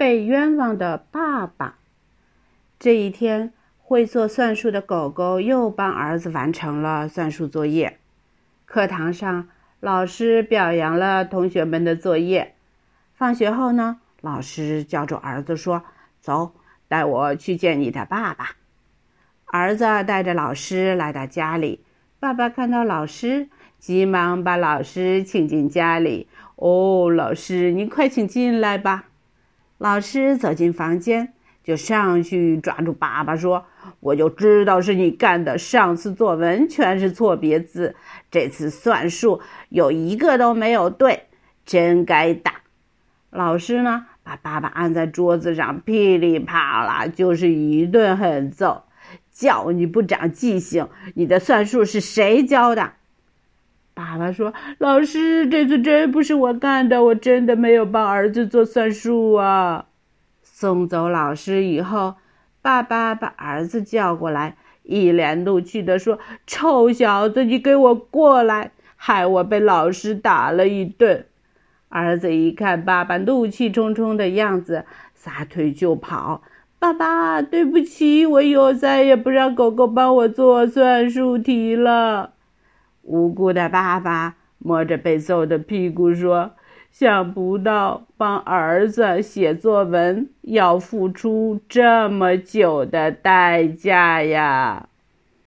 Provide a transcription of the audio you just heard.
被冤枉的爸爸。这一天，会做算术的狗狗又帮儿子完成了算术作业。课堂上，老师表扬了同学们的作业。放学后呢，老师叫住儿子说：“走，带我去见你的爸爸。”儿子带着老师来到家里，爸爸看到老师，急忙把老师请进家里。哦，老师，您快请进来吧。老师走进房间，就上去抓住爸爸说：“我就知道是你干的。上次作文全是错别字，这次算术有一个都没有对，真该打。”老师呢，把爸爸按在桌子上，噼里啪啦就是一顿狠揍。叫你不长记性！你的算术是谁教的？爸爸说：“老师，这次真不是我干的，我真的没有帮儿子做算术啊。”送走老师以后，爸爸把儿子叫过来，一脸怒气地说：“臭小子，你给我过来！害我被老师打了一顿。”儿子一看爸爸怒气冲冲的样子，撒腿就跑。爸爸，对不起，我以后再也不让狗狗帮我做算术题了。无辜的爸爸摸着被揍的屁股说：“想不到帮儿子写作文要付出这么久的代价呀。”